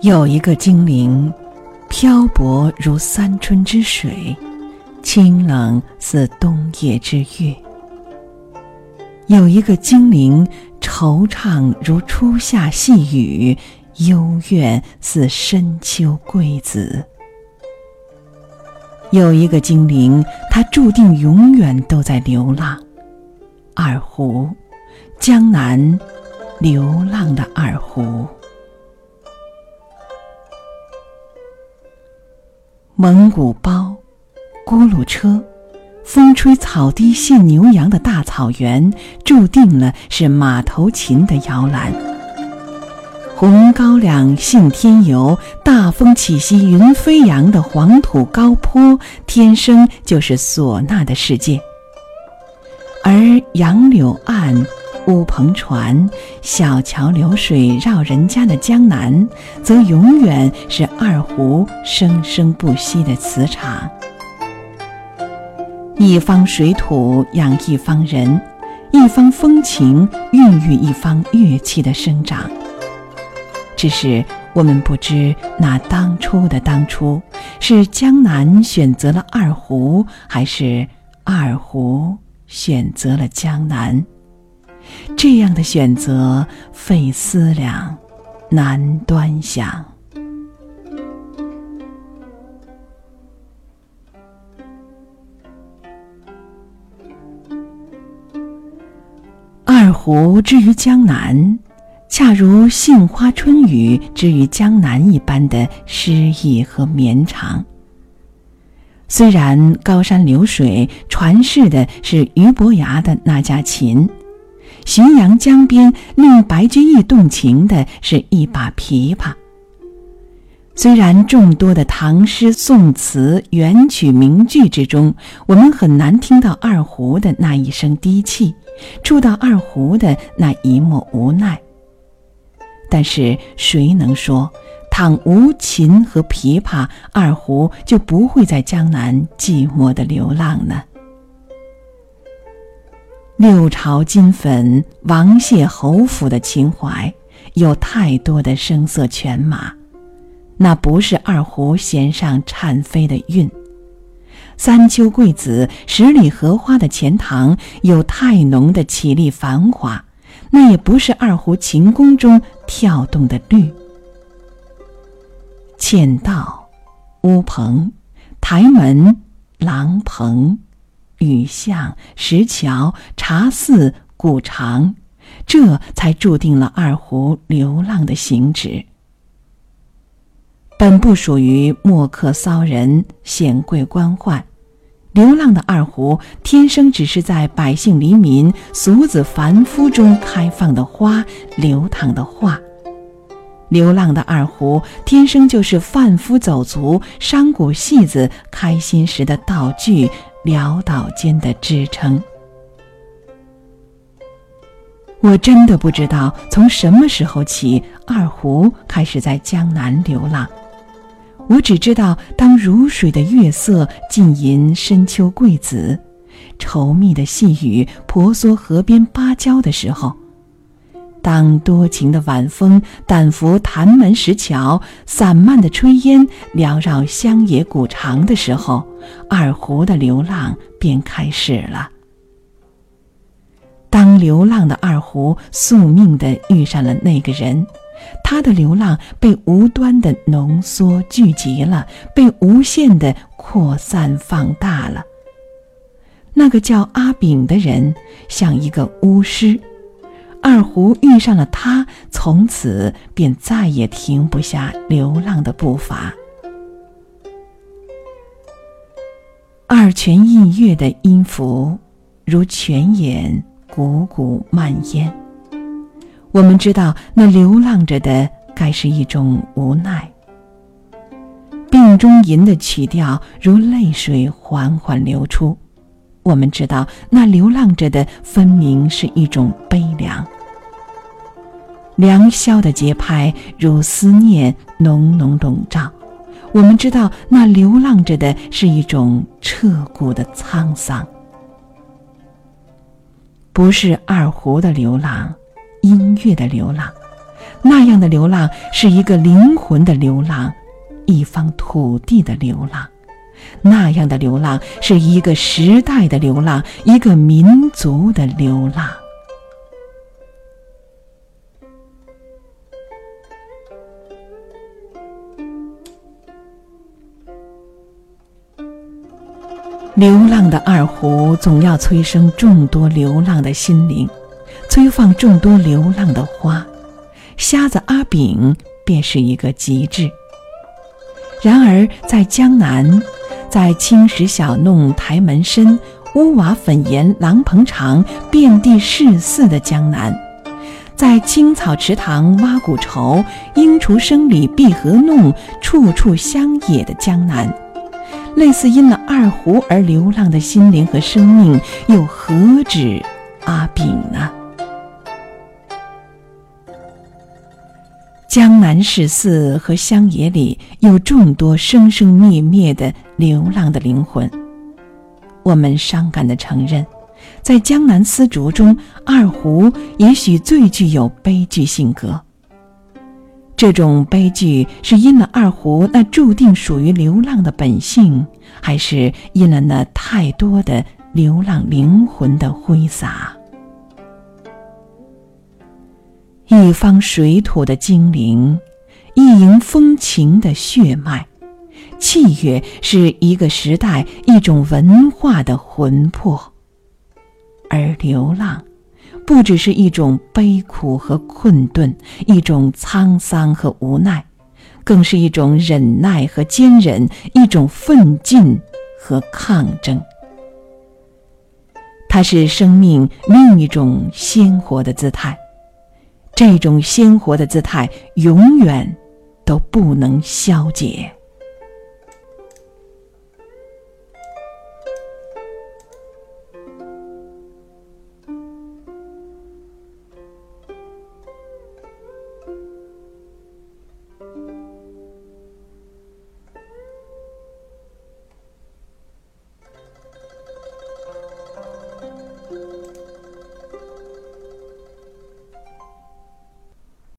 有一个精灵，漂泊如三春之水，清冷似冬夜之月。有一个精灵，惆怅如初夏细雨，幽怨似深秋桂子。有一个精灵，他注定永远都在流浪。二胡，江南，流浪的二胡。蒙古包，咕噜车，风吹草低见牛羊的大草原，注定了是马头琴的摇篮。红高粱，信天游，大风起兮云飞扬的黄土高坡，天生就是唢呐的世界。而杨柳岸。乌篷船、小桥流水绕人家的江南，则永远是二胡生生不息的磁场。一方水土养一方人，一方风情孕育一方乐器的生长。只是我们不知，那当初的当初，是江南选择了二胡，还是二胡选择了江南？这样的选择费思量，难端详。二胡之于江南，恰如杏花春雨之于江南一般的诗意和绵长。虽然高山流水传世的是俞伯牙的那架琴。浔阳江边令白居易动情的是一把琵琶。虽然众多的唐诗宋词元曲名句之中，我们很难听到二胡的那一声低泣，触到二胡的那一抹无奈。但是谁能说，倘无琴和琵琶，二胡就不会在江南寂寞的流浪呢？六朝金粉，王谢侯府的情怀，有太多的声色犬马，那不是二胡弦上颤飞的韵；三秋桂子，十里荷花的钱塘，有太浓的绮丽繁华，那也不是二胡琴弓中跳动的律。嵌道、乌篷、台门、廊棚。雨巷、石桥、茶肆、古长，这才注定了二胡流浪的行止。本不属于墨客骚人、显贵官宦，流浪的二胡天生只是在百姓黎民、俗子凡夫中开放的花、流淌的画。流浪的二胡天生就是贩夫走卒、商贾戏子开心时的道具。潦倒间的支撑，我真的不知道从什么时候起，二胡开始在江南流浪。我只知道，当如水的月色浸淫深秋桂子，稠密的细雨婆娑河边芭蕉的时候。当多情的晚风掸拂潭门石桥，散漫的炊烟缭绕乡野古长的时候，二胡的流浪便开始了。当流浪的二胡宿命地遇上了那个人，他的流浪被无端的浓缩聚集了，被无限的扩散放大了。那个叫阿炳的人，像一个巫师。二胡遇上了他，从此便再也停不下流浪的步伐。二泉映月的音符，如泉眼汩汩漫烟。我们知道，那流浪着的该是一种无奈。病中吟的曲调，如泪水缓缓流出。我们知道，那流浪着的分明是一种悲凉。良宵的节拍如思念浓浓笼罩。我们知道，那流浪着的是一种彻骨的沧桑，不是二胡的流浪，音乐的流浪，那样的流浪是一个灵魂的流浪，一方土地的流浪；那样的流浪是一个时代的流浪，一个民族的流浪。流浪的二胡总要催生众多流浪的心灵，催放众多流浪的花。瞎子阿炳便是一个极致。然而，在江南，在青石小弄台门深、屋瓦粉檐廊棚长、遍地是寺的江南，在青草池塘蛙鼓愁、莺雏声里碧荷弄、处处乡野的江南。类似因了二胡而流浪的心灵和生命，又何止阿炳呢？江南市寺和乡野里有众多生生灭灭的流浪的灵魂。我们伤感地承认，在江南丝竹中，二胡也许最具有悲剧性格。这种悲剧是因了二胡那注定属于流浪的本性，还是因了那太多的流浪灵魂的挥洒？一方水土的精灵，一营风情的血脉，器乐是一个时代、一种文化的魂魄，而流浪。不只是一种悲苦和困顿，一种沧桑和无奈，更是一种忍耐和坚忍，一种奋进和抗争。它是生命另一种鲜活的姿态，这种鲜活的姿态永远都不能消解。